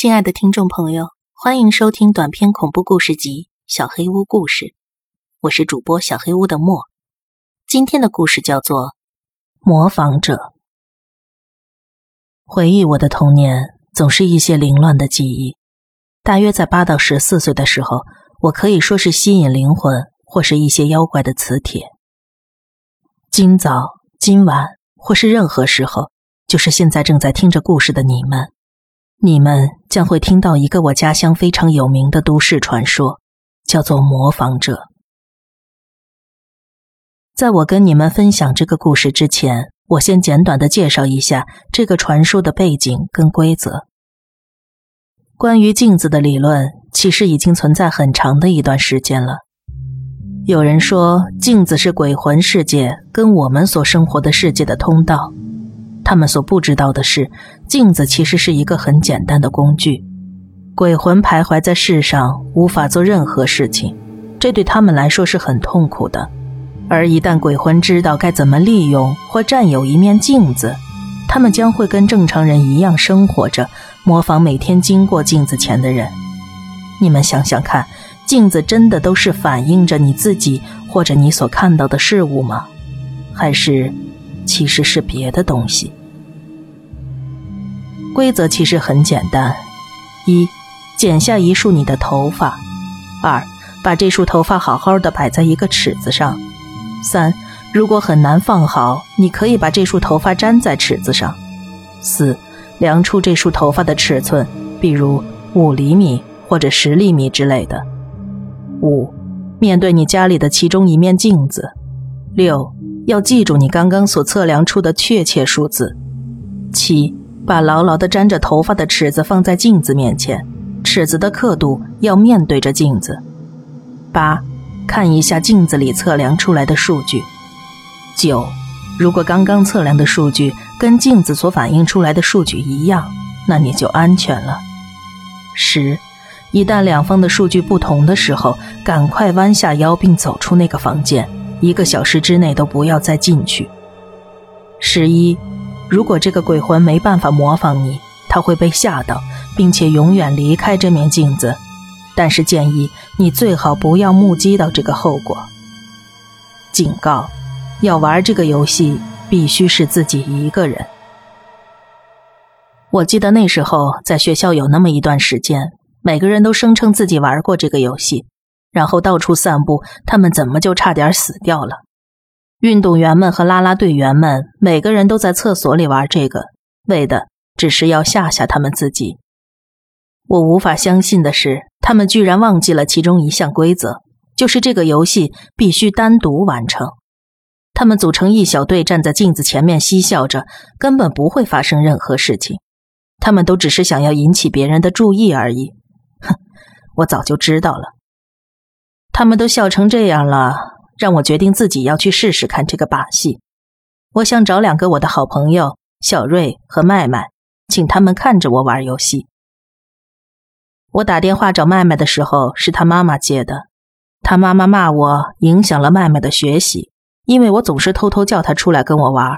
亲爱的听众朋友，欢迎收听短篇恐怖故事集《小黑屋故事》，我是主播小黑屋的莫。今天的故事叫做《模仿者》。回忆我的童年，总是一些凌乱的记忆。大约在八到十四岁的时候，我可以说是吸引灵魂，或是一些妖怪的磁铁。今早、今晚，或是任何时候，就是现在正在听着故事的你们。你们将会听到一个我家乡非常有名的都市传说，叫做模仿者。在我跟你们分享这个故事之前，我先简短的介绍一下这个传说的背景跟规则。关于镜子的理论，其实已经存在很长的一段时间了。有人说，镜子是鬼魂世界跟我们所生活的世界的通道。他们所不知道的是，镜子其实是一个很简单的工具。鬼魂徘徊在世上，无法做任何事情，这对他们来说是很痛苦的。而一旦鬼魂知道该怎么利用或占有一面镜子，他们将会跟正常人一样生活着，模仿每天经过镜子前的人。你们想想看，镜子真的都是反映着你自己或者你所看到的事物吗？还是其实是别的东西？规则其实很简单：一，剪下一束你的头发；二，把这束头发好好的摆在一个尺子上；三，如果很难放好，你可以把这束头发粘在尺子上；四，量出这束头发的尺寸，比如五厘米或者十厘米之类的；五，面对你家里的其中一面镜子；六，要记住你刚刚所测量出的确切数字；七。把牢牢的粘着头发的尺子放在镜子面前，尺子的刻度要面对着镜子。八，看一下镜子里测量出来的数据。九，如果刚刚测量的数据跟镜子所反映出来的数据一样，那你就安全了。十，一旦两方的数据不同的时候，赶快弯下腰并走出那个房间，一个小时之内都不要再进去。十一。如果这个鬼魂没办法模仿你，他会被吓到，并且永远离开这面镜子。但是建议你最好不要目击到这个后果。警告：要玩这个游戏，必须是自己一个人。我记得那时候在学校有那么一段时间，每个人都声称自己玩过这个游戏，然后到处散步他们怎么就差点死掉了。运动员们和啦啦队员们，每个人都在厕所里玩这个，为的只是要吓吓他们自己。我无法相信的是，他们居然忘记了其中一项规则，就是这个游戏必须单独完成。他们组成一小队，站在镜子前面嬉笑着，根本不会发生任何事情。他们都只是想要引起别人的注意而已。哼，我早就知道了。他们都笑成这样了。让我决定自己要去试试看这个把戏。我想找两个我的好朋友小瑞和麦麦，请他们看着我玩游戏。我打电话找麦麦的时候，是他妈妈接的。他妈妈骂我影响了麦麦的学习，因为我总是偷偷叫他出来跟我玩。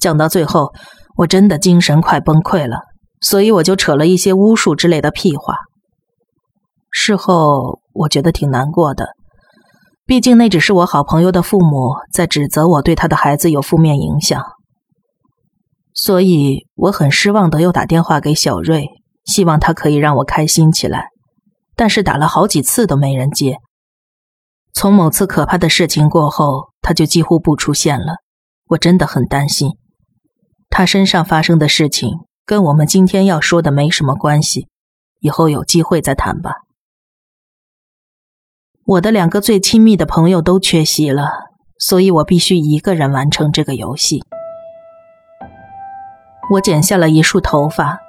讲到最后，我真的精神快崩溃了，所以我就扯了一些巫术之类的屁话。事后我觉得挺难过的。毕竟那只是我好朋友的父母在指责我对他的孩子有负面影响，所以我很失望的又打电话给小瑞，希望他可以让我开心起来。但是打了好几次都没人接。从某次可怕的事情过后，他就几乎不出现了。我真的很担心，他身上发生的事情跟我们今天要说的没什么关系，以后有机会再谈吧。我的两个最亲密的朋友都缺席了，所以我必须一个人完成这个游戏。我剪下了一束头发，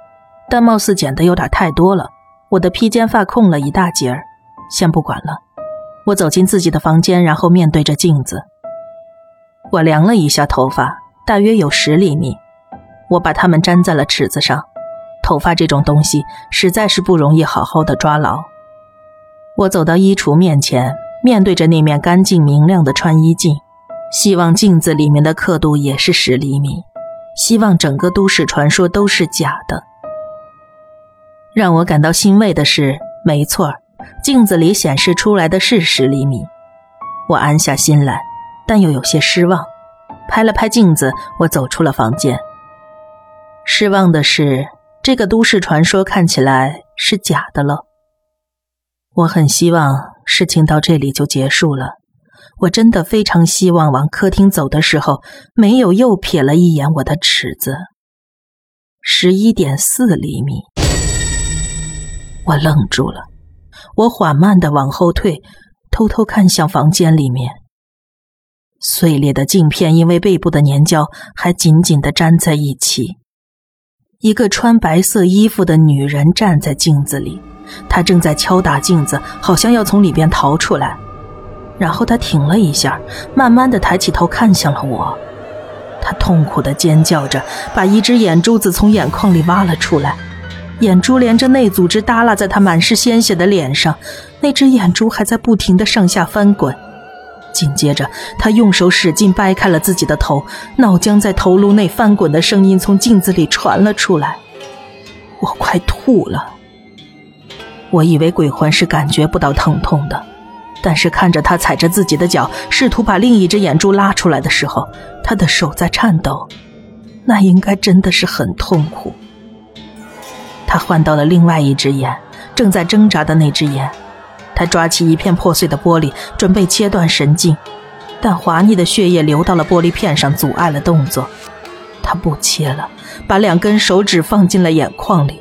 但貌似剪的有点太多了，我的披肩发空了一大截儿。先不管了，我走进自己的房间，然后面对着镜子，我量了一下头发，大约有十厘米。我把它们粘在了尺子上。头发这种东西实在是不容易好好的抓牢。我走到衣橱面前，面对着那面干净明亮的穿衣镜，希望镜子里面的刻度也是十厘米，希望整个都市传说都是假的。让我感到欣慰的是，没错，镜子里显示出来的是十厘米。我安下心来，但又有些失望。拍了拍镜子，我走出了房间。失望的是，这个都市传说看起来是假的了。我很希望事情到这里就结束了。我真的非常希望往客厅走的时候，没有又瞥了一眼我的尺子，十一点四厘米。我愣住了，我缓慢的往后退，偷偷看向房间里面。碎裂的镜片因为背部的粘胶还紧紧的粘在一起。一个穿白色衣服的女人站在镜子里，他正在敲打镜子，好像要从里边逃出来。然后他停了一下，慢慢的抬起头看向了我。他痛苦的尖叫着，把一只眼珠子从眼眶里挖了出来，眼珠连着内组织耷拉在他满是鲜血的脸上，那只眼珠还在不停的上下翻滚。紧接着，他用手使劲掰开了自己的头，脑浆在头颅内翻滚的声音从镜子里传了出来。我快吐了。我以为鬼魂是感觉不到疼痛的，但是看着他踩着自己的脚，试图把另一只眼珠拉出来的时候，他的手在颤抖，那应该真的是很痛苦。他换到了另外一只眼，正在挣扎的那只眼。他抓起一片破碎的玻璃，准备切断神经，但滑腻的血液流到了玻璃片上，阻碍了动作。他不切了，把两根手指放进了眼眶里。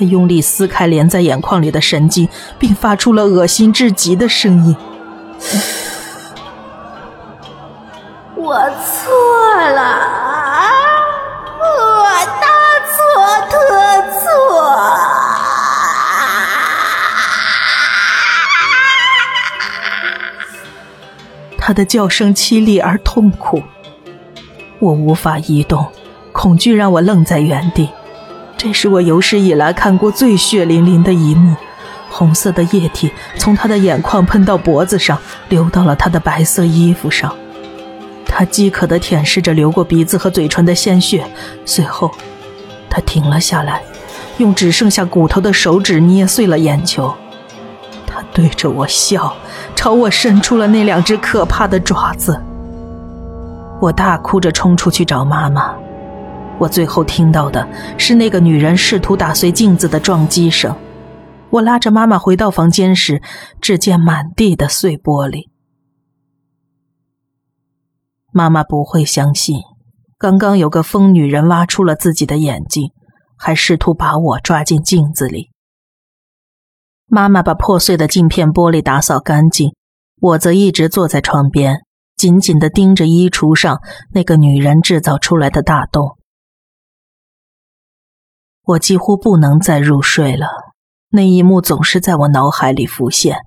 他用力撕开连在眼眶里的神经，并发出了恶心至极的声音：“我错了。”我大错特错他的叫声凄厉而痛苦，我无法移动，恐惧让我愣在原地。这是我有史以来看过最血淋淋的一幕：红色的液体从他的眼眶喷到脖子上，流到了他的白色衣服上。他饥渴地舔舐着流过鼻子和嘴唇的鲜血，随后，他停了下来，用只剩下骨头的手指捏碎了眼球。他对着我笑。朝我伸出了那两只可怕的爪子，我大哭着冲出去找妈妈。我最后听到的是那个女人试图打碎镜子的撞击声。我拉着妈妈回到房间时，只见满地的碎玻璃。妈妈不会相信，刚刚有个疯女人挖出了自己的眼睛，还试图把我抓进镜子里。妈妈把破碎的镜片玻璃打扫干净，我则一直坐在床边，紧紧地盯着衣橱上那个女人制造出来的大洞。我几乎不能再入睡了，那一幕总是在我脑海里浮现。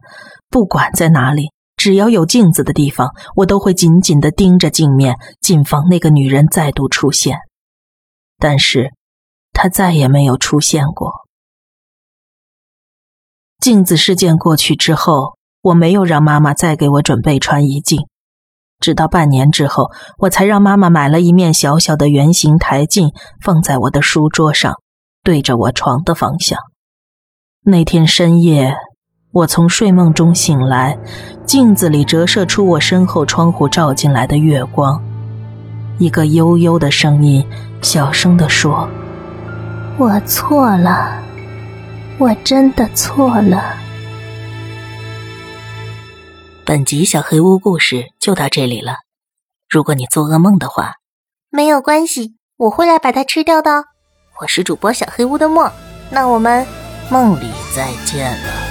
不管在哪里，只要有镜子的地方，我都会紧紧地盯着镜面，谨防那个女人再度出现。但是，她再也没有出现过。镜子事件过去之后，我没有让妈妈再给我准备穿衣镜，直到半年之后，我才让妈妈买了一面小小的圆形台镜，放在我的书桌上，对着我床的方向。那天深夜，我从睡梦中醒来，镜子里折射出我身后窗户照进来的月光，一个悠悠的声音小声地说：“我错了。”我真的错了。本集小黑屋故事就到这里了。如果你做噩梦的话，没有关系，我会来把它吃掉的。我是主播小黑屋的墨，那我们梦里再见了。